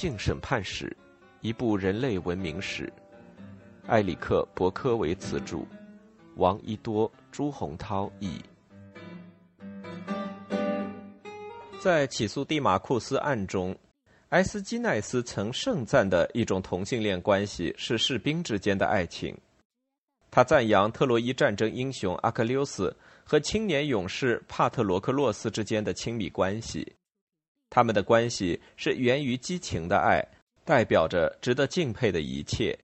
性审判史》，一部人类文明史。埃里克·伯科维茨著，王一多、朱洪涛译。在起诉蒂马库斯案中，埃斯基奈斯曾盛赞的一种同性恋关系是士兵之间的爱情。他赞扬特洛伊战争英雄阿克琉斯和青年勇士帕特罗克洛斯之间的亲密关系，他们的关系是源于激情的爱，代表着值得敬佩的一切。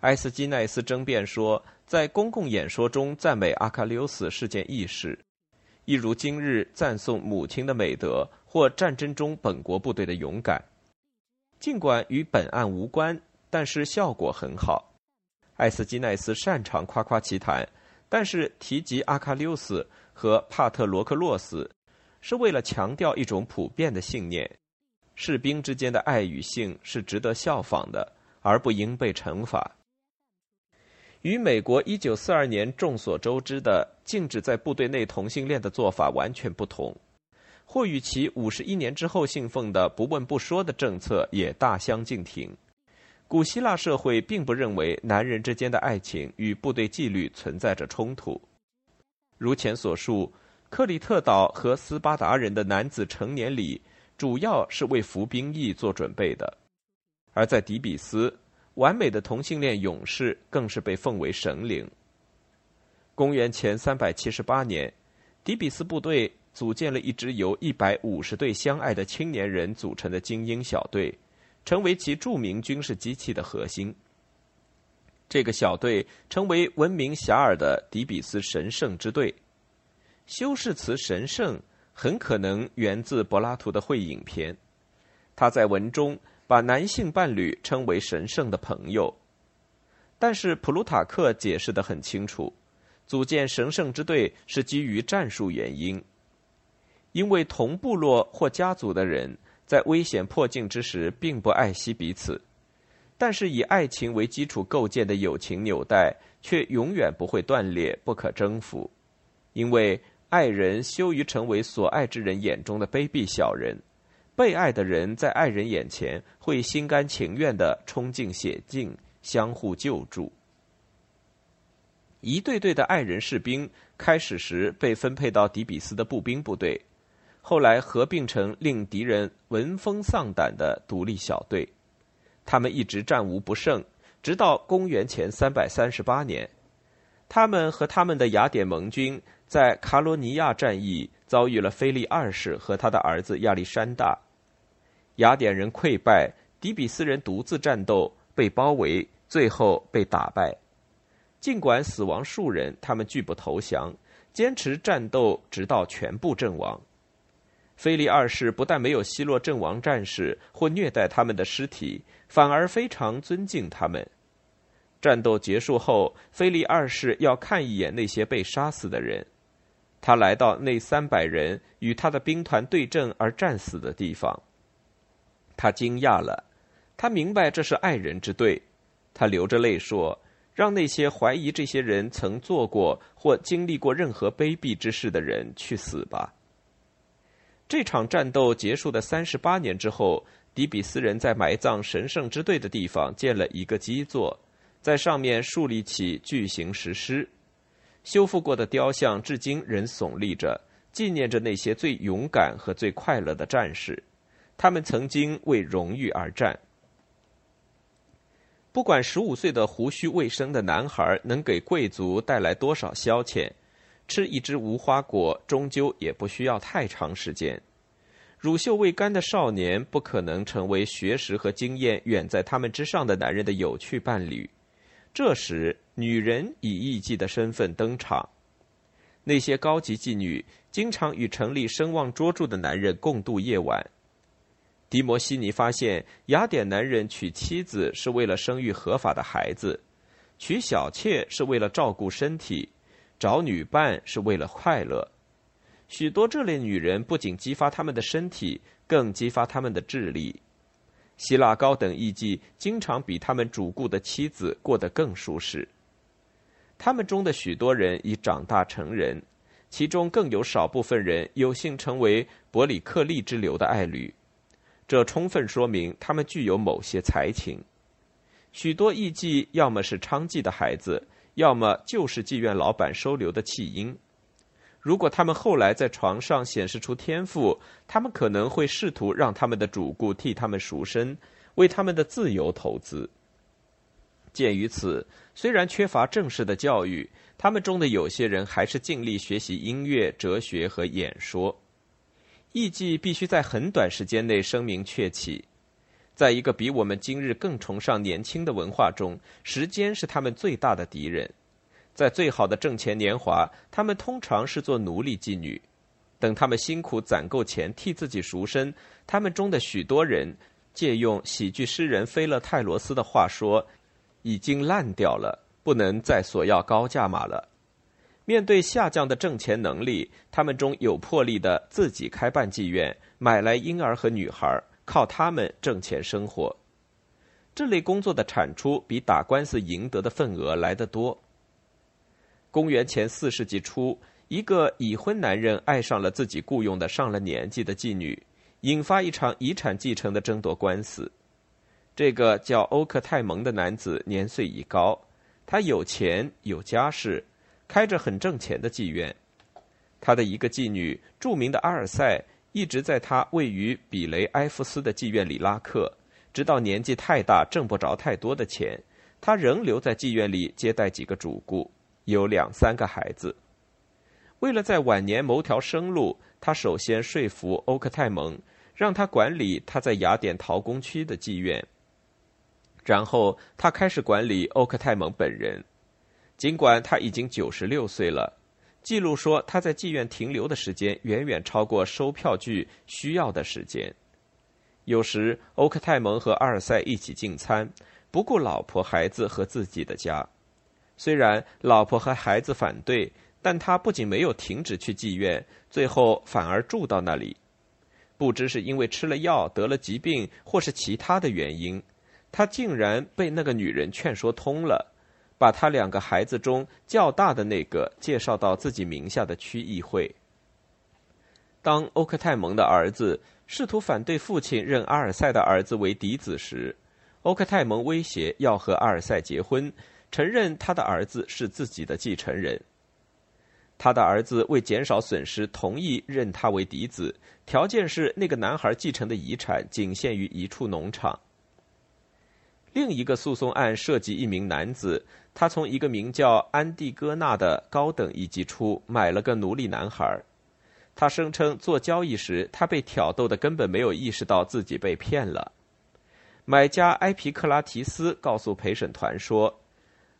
埃斯基奈斯争辩说，在公共演说中赞美阿喀琉斯是件易事。一如今日赞颂母亲的美德或战争中本国部队的勇敢，尽管与本案无关，但是效果很好。艾斯基奈斯擅长夸夸其谈，但是提及阿喀琉斯和帕特罗克洛斯，是为了强调一种普遍的信念：士兵之间的爱与性是值得效仿的，而不应被惩罚。与美国一九四二年众所周知的禁止在部队内同性恋的做法完全不同，或与其五十一年之后信奉的不问不说的政策也大相径庭。古希腊社会并不认为男人之间的爱情与部队纪律存在着冲突。如前所述，克里特岛和斯巴达人的男子成年礼主要是为服兵役做准备的，而在底比斯。完美的同性恋勇士更是被奉为神灵。公元前三百七十八年，底比斯部队组建了一支由一百五十对相爱的青年人组成的精英小队，成为其著名军事机器的核心。这个小队成为闻名遐迩的底比斯神圣之队。修饰词“神圣”很可能源自柏拉图的《会影片》，他在文中。把男性伴侣称为神圣的朋友，但是普鲁塔克解释的很清楚，组建神圣之队是基于战术原因，因为同部落或家族的人在危险迫近之时并不爱惜彼此，但是以爱情为基础构建的友情纽带却永远不会断裂、不可征服，因为爱人羞于成为所爱之人眼中的卑鄙小人。被爱的人在爱人眼前会心甘情愿的冲进险境，相互救助。一队队的爱人士兵开始时被分配到底比斯的步兵部队，后来合并成令敌人闻风丧胆的独立小队。他们一直战无不胜，直到公元前三百三十八年，他们和他们的雅典盟军在卡罗尼亚战役遭遇了菲利二世和他的儿子亚历山大。雅典人溃败，底比斯人独自战斗，被包围，最后被打败。尽管死亡数人，他们拒不投降，坚持战斗，直到全部阵亡。菲利二世不但没有奚落阵亡战士或虐待他们的尸体，反而非常尊敬他们。战斗结束后，菲利二世要看一眼那些被杀死的人。他来到那三百人与他的兵团对阵而战死的地方。他惊讶了，他明白这是爱人之队。他流着泪说：“让那些怀疑这些人曾做过或经历过任何卑鄙之事的人去死吧。”这场战斗结束的三十八年之后，底比斯人在埋葬神圣之队的地方建了一个基座，在上面树立起巨型石狮，修复过的雕像至今仍耸立着，纪念着那些最勇敢和最快乐的战士。他们曾经为荣誉而战。不管十五岁的胡须未生的男孩能给贵族带来多少消遣，吃一只无花果终究也不需要太长时间。乳臭未干的少年不可能成为学识和经验远在他们之上的男人的有趣伴侣。这时，女人以艺妓的身份登场。那些高级妓女经常与城里声望卓著的男人共度夜晚。迪摩西尼发现，雅典男人娶妻子是为了生育合法的孩子，娶小妾是为了照顾身体，找女伴是为了快乐。许多这类女人不仅激发他们的身体，更激发他们的智力。希腊高等艺妓经常比他们主顾的妻子过得更舒适。他们中的许多人已长大成人，其中更有少部分人有幸成为伯里克利之流的爱侣。这充分说明他们具有某些才情。许多艺妓要么是娼妓的孩子，要么就是妓院老板收留的弃婴。如果他们后来在床上显示出天赋，他们可能会试图让他们的主顾替他们赎身，为他们的自由投资。鉴于此，虽然缺乏正式的教育，他们中的有些人还是尽力学习音乐、哲学和演说。艺伎必须在很短时间内声名鹊起。在一个比我们今日更崇尚年轻的文化中，时间是他们最大的敌人。在最好的挣钱年华，他们通常是做奴隶妓女。等他们辛苦攒够钱替自己赎身，他们中的许多人，借用喜剧诗人菲勒泰罗斯的话说，已经烂掉了，不能再索要高价码了。面对下降的挣钱能力，他们中有魄力的自己开办妓院，买来婴儿和女孩，靠他们挣钱生活。这类工作的产出比打官司赢得的份额来得多。公元前四世纪初，一个已婚男人爱上了自己雇佣的上了年纪的妓女，引发一场遗产继承的争夺官司。这个叫欧克泰蒙的男子年岁已高，他有钱有家室，开着很挣钱的妓院。他的一个妓女，著名的阿尔塞，一直在他位于比雷埃夫斯的妓院里拉客，直到年纪太大挣不着太多的钱，他仍留在妓院里接待几个主顾。有两三个孩子。为了在晚年谋条生路，他首先说服欧克泰蒙，让他管理他在雅典陶工区的妓院。然后他开始管理欧克泰蒙本人。尽管他已经九十六岁了，记录说他在妓院停留的时间远远超过收票据需要的时间。有时欧克泰蒙和阿尔塞一起进餐，不顾老婆、孩子和自己的家。虽然老婆和孩子反对，但他不仅没有停止去妓院，最后反而住到那里。不知是因为吃了药得了疾病，或是其他的原因，他竟然被那个女人劝说通了，把他两个孩子中较大的那个介绍到自己名下的区议会。当欧克泰蒙的儿子试图反对父亲认阿尔塞的儿子为嫡子时，欧克泰蒙威胁要和阿尔塞结婚。承认他的儿子是自己的继承人。他的儿子为减少损失，同意认他为嫡子，条件是那个男孩继承的遗产仅限于一处农场。另一个诉讼案涉及一名男子，他从一个名叫安蒂戈纳的高等一级处买了个奴隶男孩。他声称做交易时，他被挑逗的根本没有意识到自己被骗了。买家埃皮克拉提斯告诉陪审团说。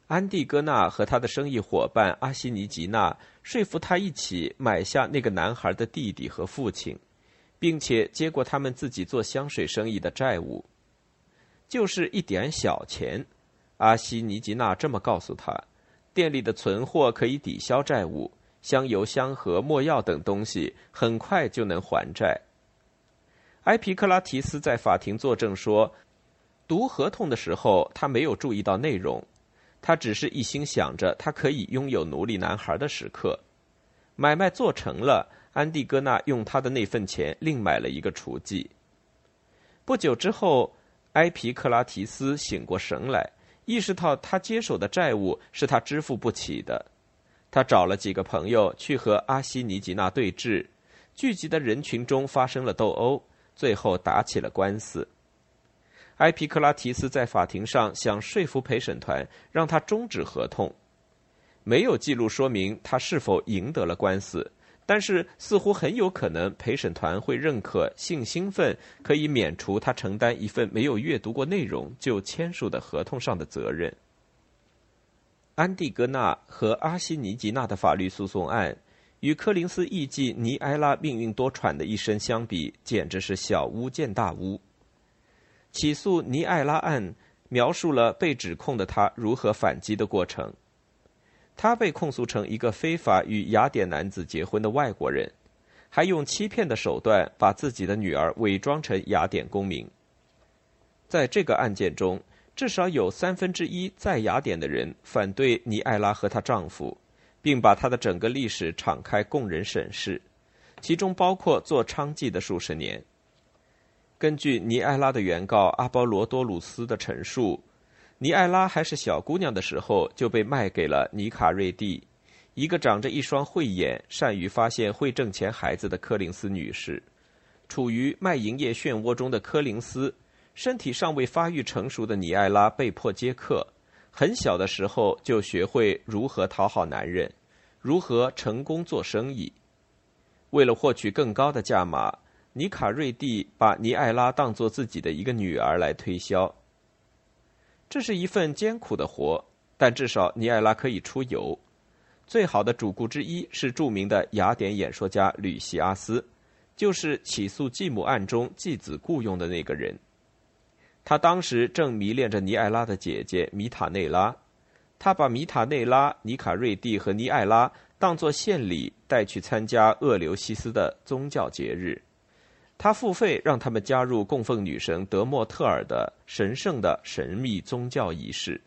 安蒂戈纳和他的生意伙伴阿西尼吉娜说服他一起买下那个男孩的弟弟和父亲，并且接过他们自己做香水生意的债务，就是一点小钱。阿西尼吉娜这么告诉他，店里的存货可以抵消债务，香油、香盒、墨药等东西很快就能还债。埃皮克拉提斯在法庭作证说，读合同的时候他没有注意到内容。他只是一心想着他可以拥有奴隶男孩的时刻，买卖做成了，安蒂戈纳用他的那份钱另买了一个雏妓。不久之后，埃皮克拉提斯醒过神来，意识到他接手的债务是他支付不起的。他找了几个朋友去和阿西尼吉娜对峙，聚集的人群中发生了斗殴，最后打起了官司。埃皮克拉提斯在法庭上想说服陪审团让他终止合同，没有记录说明他是否赢得了官司，但是似乎很有可能陪审团会认可性兴奋可以免除他承担一份没有阅读过内容就签署的合同上的责任。安蒂戈纳和阿西尼吉娜的法律诉讼案，与柯林斯艺妓尼埃拉命运多舛的一生相比，简直是小巫见大巫。起诉尼艾拉案描述了被指控的他如何反击的过程。他被控诉成一个非法与雅典男子结婚的外国人，还用欺骗的手段把自己的女儿伪装成雅典公民。在这个案件中，至少有三分之一在雅典的人反对尼艾拉和她丈夫，并把她的整个历史敞开供人审视，其中包括做娼妓的数十年。根据尼埃拉的原告阿波罗多鲁斯的陈述，尼埃拉还是小姑娘的时候就被卖给了尼卡瑞蒂，一个长着一双慧眼、善于发现会挣钱孩子的柯林斯女士。处于卖淫业漩涡中的柯林斯，身体尚未发育成熟的尼埃拉被迫接客。很小的时候就学会如何讨好男人，如何成功做生意。为了获取更高的价码，尼卡瑞蒂把尼艾拉当作自己的一个女儿来推销。这是一份艰苦的活，但至少尼艾拉可以出游。最好的主顾之一是著名的雅典演说家吕西阿斯，就是起诉继母案中继子雇佣的那个人。他当时正迷恋着尼艾拉的姐姐米塔内拉，他把米塔内拉、尼卡瑞蒂和尼艾拉当作献礼带去参加厄留西斯的宗教节日，他付费让他们加入供奉女神德莫特尔的神圣的神秘宗教仪式。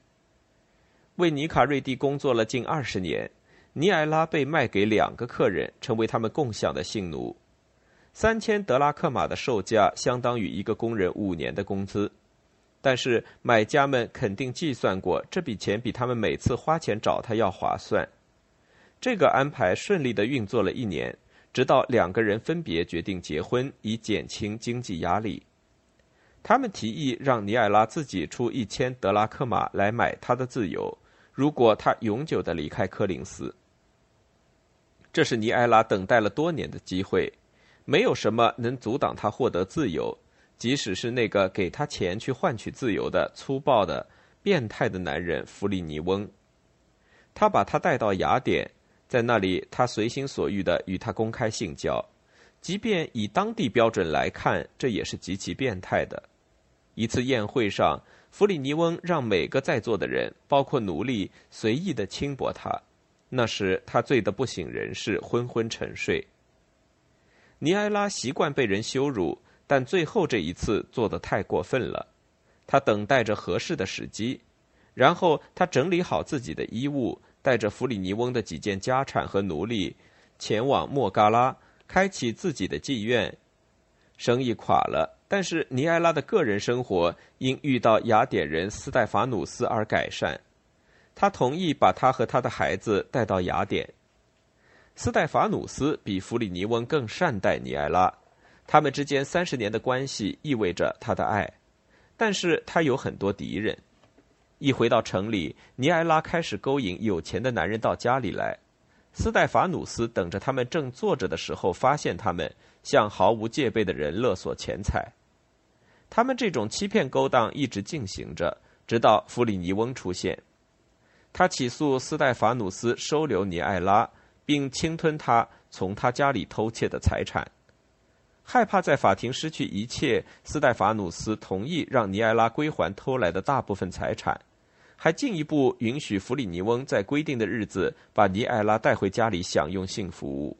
为尼卡瑞蒂工作了近二十年，尼埃拉被卖给两个客人，成为他们共享的性奴，三千德拉克马的售价相当于一个工人五年的工资。但是买家们肯定计算过，这笔钱比他们每次花钱找他要划算。这个安排顺利的运作了一年，直到两个人分别决定结婚，以减轻经济压力。他们提议让尼艾拉自己出一千德拉克马来买他的自由，如果他永久的离开柯林斯。这是尼埃拉等待了多年的机会，没有什么能阻挡他获得自由。即使是那个给他钱去换取自由的粗暴的、变态的男人弗里尼翁，他把他带到雅典，在那里他随心所欲的与他公开性交，即便以当地标准来看，这也是极其变态的。一次宴会上，弗里尼翁让每个在座的人，包括奴隶，随意的轻薄他，那时他醉得不省人事，昏昏沉睡。尼埃拉习惯被人羞辱。但最后这一次做的太过分了，他等待着合适的时机，然后他整理好自己的衣物，带着弗里尼翁的几件家产和奴隶，前往莫嘎拉，开启自己的妓院。生意垮了，但是尼埃拉的个人生活因遇到雅典人斯戴法努斯而改善。他同意把他和他的孩子带到雅典。斯戴法努斯比弗里尼翁更善待尼埃拉。他们之间三十年的关系意味着他的爱，但是他有很多敌人。一回到城里，尼埃拉开始勾引有钱的男人到家里来。斯戴法努斯等着他们正坐着的时候，发现他们向毫无戒备的人勒索钱财。他们这种欺骗勾当一直进行着，直到弗里尼翁出现。他起诉斯戴法努斯收留尼埃拉，并侵吞他从他家里偷窃的财产。害怕在法庭失去一切，斯戴法努斯同意让尼埃拉归还偷来的大部分财产，还进一步允许弗里尼翁在规定的日子把尼艾拉带回家里享用性服务。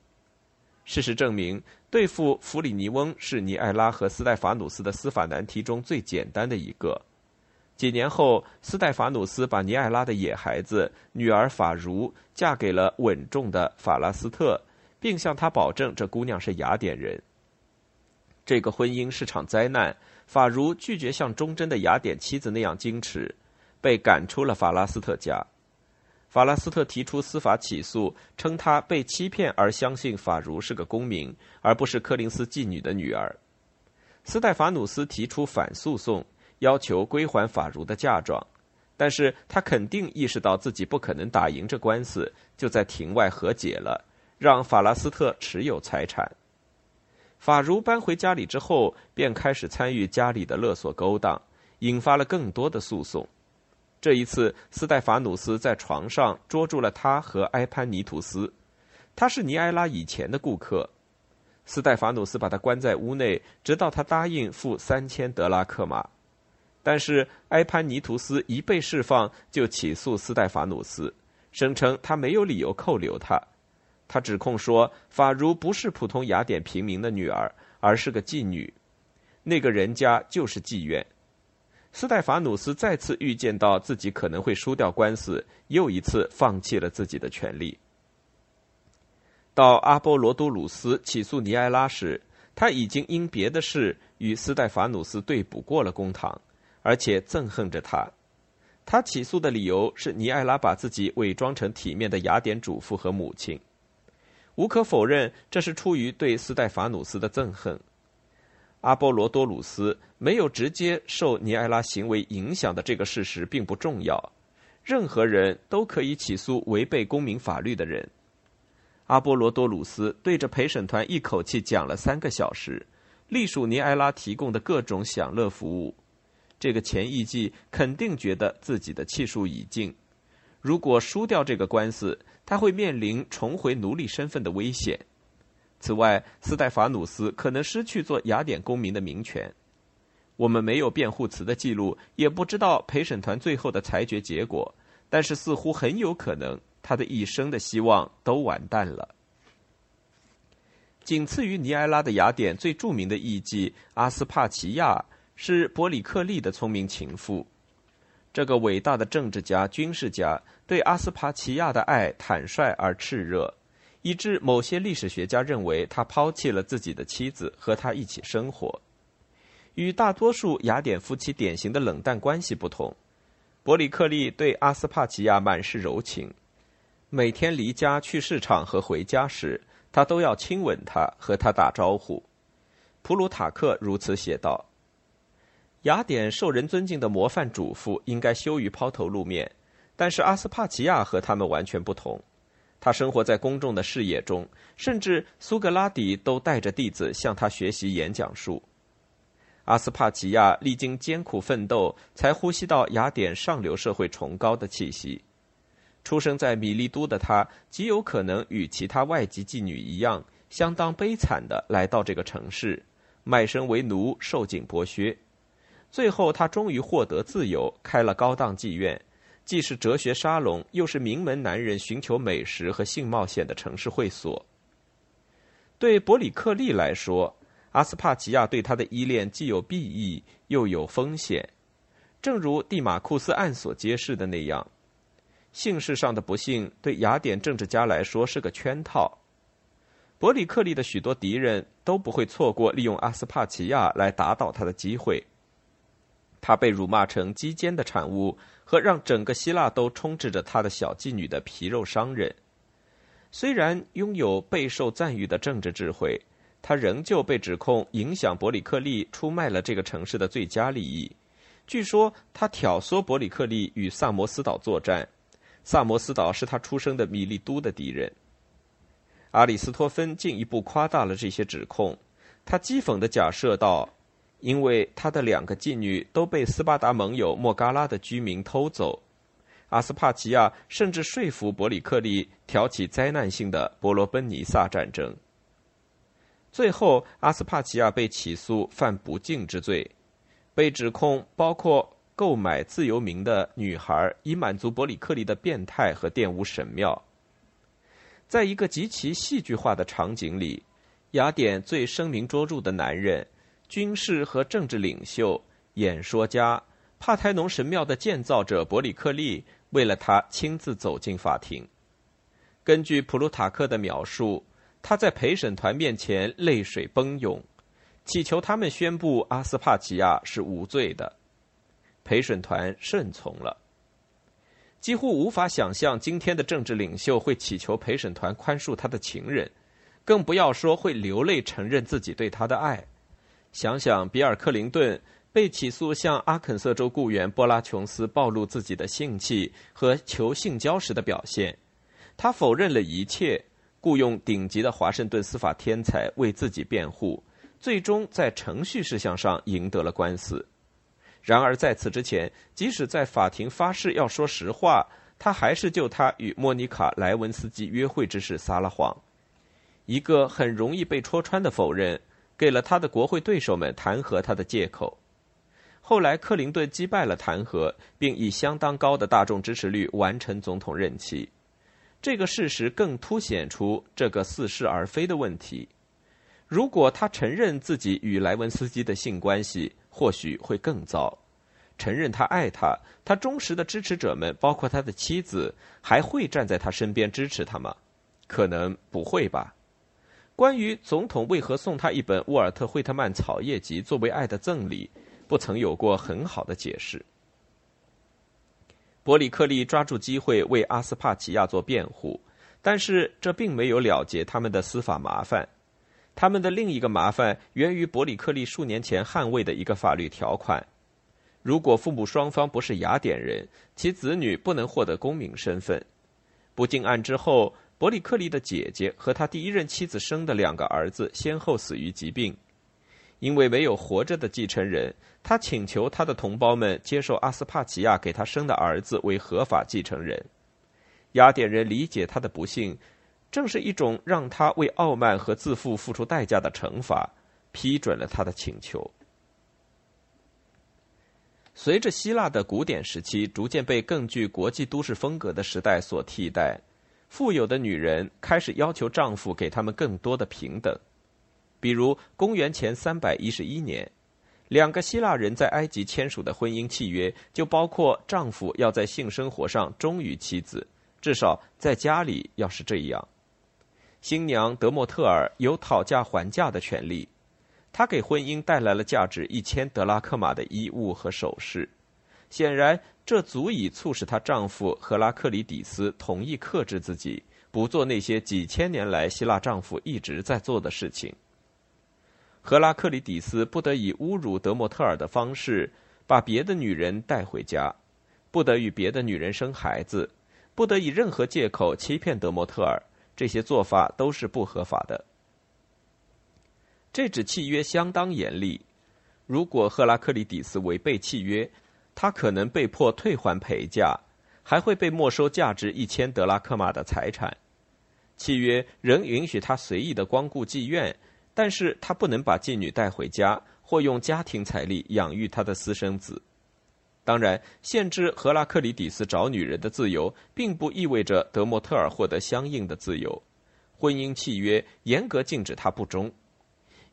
事实证明，对付弗里尼翁是尼艾拉和斯戴法努斯的司法难题中最简单的一个。几年后，斯戴法努斯把尼艾拉的野孩子女儿法如嫁给了稳重的法拉斯特，并向他保证这姑娘是雅典人。这个婚姻是场灾难。法如拒绝像忠贞的雅典妻子那样矜持，被赶出了法拉斯特家。法拉斯特提出司法起诉，称他被欺骗而相信法如是个公民，而不是柯林斯妓女的女儿。斯戴法努斯提出反诉讼，要求归还法如的嫁妆，但是他肯定意识到自己不可能打赢这官司，就在庭外和解了，让法拉斯特持有财产。法如搬回家里之后，便开始参与家里的勒索勾当，引发了更多的诉讼。这一次，斯戴法努斯在床上捉住了他和埃潘尼图斯，他是尼埃拉以前的顾客。斯戴法努斯把他关在屋内，直到他答应付三千德拉克马。但是埃潘尼图斯一被释放，就起诉斯戴法努斯，声称他没有理由扣留他。他指控说，法如不是普通雅典平民的女儿，而是个妓女。那个人家就是妓院。斯戴法努斯再次预见到自己可能会输掉官司，又一次放弃了自己的权利。到阿波罗多鲁斯起诉尼埃拉时，他已经因别的事与斯戴法努斯对簿过了公堂，而且憎恨着他。他起诉的理由是尼埃拉把自己伪装成体面的雅典主妇和母亲。无可否认，这是出于对斯戴法努斯的憎恨。阿波罗多鲁斯没有直接受尼埃拉行为影响的这个事实并不重要。任何人都可以起诉违背公民法律的人。阿波罗多鲁斯对着陪审团一口气讲了三个小时，隶属尼埃拉提供的各种享乐服务。这个前艺妓肯定觉得自己的气数已尽。如果输掉这个官司，他会面临重回奴隶身份的危险。此外，斯戴法努斯可能失去做雅典公民的民权。我们没有辩护词的记录，也不知道陪审团最后的裁决结果，但是似乎很有可能，他的一生的希望都完蛋了。仅次于尼埃拉的雅典最著名的艺妓阿斯帕奇亚是伯里克利的聪明情妇。这个伟大的政治家、军事家对阿斯帕奇亚的爱坦率而炽热，以致某些历史学家认为他抛弃了自己的妻子，和他一起生活。与大多数雅典夫妻典型的冷淡关系不同，伯里克利对阿斯帕奇亚满是柔情。每天离家去市场和回家时，他都要亲吻她，和她打招呼。普鲁塔克如此写道：“雅典受人尊敬的模范主妇应该羞于抛头露面，但是阿斯帕奇亚和他们完全不同。他生活在公众的视野中，甚至苏格拉底都带着弟子向他学习演讲术。”阿斯帕奇亚历经艰苦奋斗，才呼吸到雅典上流社会崇高的气息。出生在米利都的他，极有可能与其他外籍妓女一样，相当悲惨的来到这个城市，卖身为奴，受尽剥削。最后，他终于获得自由，开了高档妓院，既是哲学沙龙，又是名门男人寻求美食和性冒险的城市会所。对伯里克利来说，阿斯帕奇亚对他的依恋既有裨益又有风险，正如蒂马库斯案所揭示的那样，姓氏上的不幸对雅典政治家来说是个圈套。伯里克利的许多敌人都不会错过利用阿斯帕奇亚来打倒他的机会。他被辱骂成鸡奸的产物和让整个希腊都充斥着他的小妓女的皮肉商人。虽然拥有备受赞誉的政治智慧。他仍旧被指控影响伯里克利出卖了这个城市的最佳利益。据说他挑唆伯里克利与萨摩斯岛作战，萨摩斯岛是他出生的米利都的敌人。阿里斯托芬进一步夸大了这些指控，他讥讽地假设道：“因为他的两个妓女都被斯巴达盟友莫嘎拉的居民偷走，阿斯帕奇亚甚至说服伯里克利挑起灾难性的伯罗奔尼撒战争。”最后，阿斯帕奇亚被起诉犯不敬之罪，被指控包括购买自由民的女孩，以满足伯里克利的变态和玷污神庙。在一个极其戏剧化的场景里，雅典最声名卓著的男人、军事和政治领袖、演说家帕台农神庙的建造者伯里克利，为了他亲自走进法庭。根据普鲁塔克的描述。他在陪审团面前泪水奔涌，祈求他们宣布阿斯帕奇亚是无罪的。陪审团顺从了。几乎无法想象今天的政治领袖会祈求陪审团宽恕他的情人，更不要说会流泪承认自己对他的爱。想想比尔·克林顿被起诉向阿肯色州雇员波拉琼斯暴露自己的性器和求性交时的表现，他否认了一切。雇佣顶级的华盛顿司法天才为自己辩护，最终在程序事项上赢得了官司。然而在此之前，即使在法庭发誓要说实话，他还是就他与莫妮卡·莱文斯基约会之事撒了谎。一个很容易被戳穿的否认，给了他的国会对手们弹劾他的借口。后来，克林顿击败了弹劾，并以相当高的大众支持率完成总统任期。这个事实更凸显出这个似是而非的问题。如果他承认自己与莱文斯基的性关系，或许会更糟。承认他爱他，他忠实的支持者们，包括他的妻子，还会站在他身边支持他吗？可能不会吧。关于总统为何送他一本沃尔特·惠特曼草叶集作为爱的赠礼，不曾有过很好的解释。伯里克利抓住机会为阿斯帕齐亚做辩护，但是这并没有了结他们的司法麻烦。他们的另一个麻烦源于伯里克利数年前捍卫的一个法律条款：如果父母双方不是雅典人，其子女不能获得公民身份。不敬案之后，伯里克利的姐姐和他第一任妻子生的两个儿子先后死于疾病。因为没有活着的继承人，他请求他的同胞们接受阿斯帕齐亚给他生的儿子为合法继承人。雅典人理解他的不幸，正是一种让他为傲慢和自负付出代价的惩罚，批准了他的请求。随着希腊的古典时期逐渐被更具国际都市风格的时代所替代，富有的女人开始要求丈夫给他们更多的平等。比如，公元前三百一十一年，两个希腊人在埃及签署的婚姻契约就包括丈夫要在性生活上忠于妻子，至少在家里要是这样。新娘德莫特尔有讨价还价的权利，她给婚姻带来了价值一千德拉克马的衣物和首饰，显然这足以促使她丈夫赫拉克里底斯同意克制自己，不做那些几千年来希腊丈夫一直在做的事情。赫拉克里底斯不得以侮辱德莫特尔的方式把别的女人带回家，不得与别的女人生孩子，不得以任何借口欺骗德莫特尔，这些做法都是不合法的。这纸契约相当严厉，如果赫拉克里底斯违背契约，他可能被迫退还陪嫁，还会被没收价值一千德拉克马的财产。契约仍允许他随意的光顾妓院。但是他不能把妓女带回家，或用家庭财力养育他的私生子。当然，限制赫拉克里底斯找女人的自由，并不意味着德莫特尔获得相应的自由。婚姻契约严格禁止他不忠。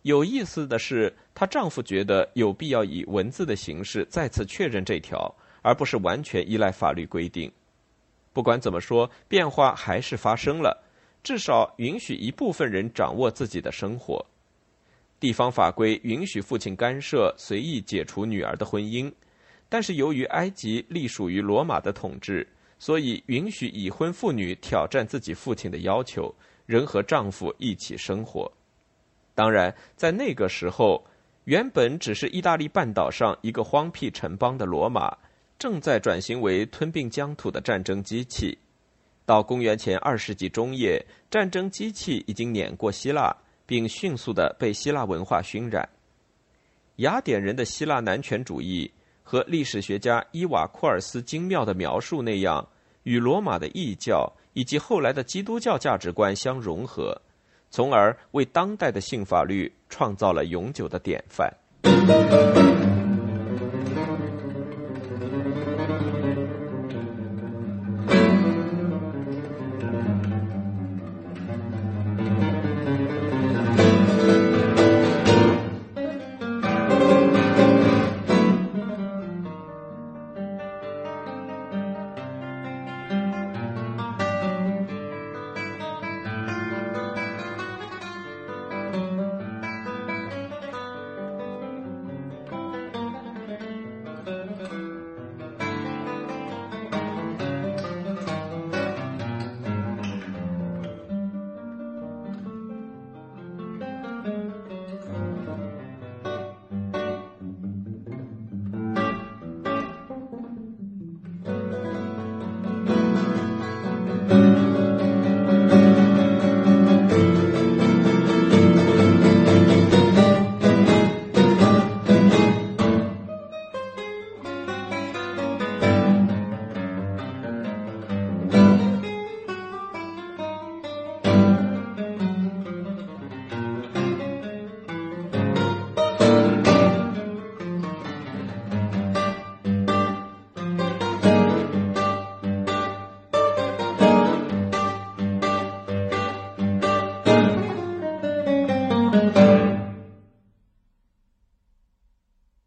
有意思的是，她丈夫觉得有必要以文字的形式再次确认这条，而不是完全依赖法律规定。不管怎么说，变化还是发生了，至少允许一部分人掌握自己的生活。地方法规允许父亲干涉随意解除女儿的婚姻，但是由于埃及隶属于罗马的统治，所以允许已婚妇女挑战自己父亲的要求，仍和丈夫一起生活。当然，在那个时候，原本只是意大利半岛上一个荒僻城邦的罗马，正在转型为吞并疆土的战争机器。到公元前二世纪中叶，战争机器已经碾过希腊。并迅速的被希腊文化熏染。雅典人的希腊男权主义和历史学家伊瓦库尔斯精妙的描述那样，与罗马的异教以及后来的基督教价值观相融合，从而为当代的性法律创造了永久的典范。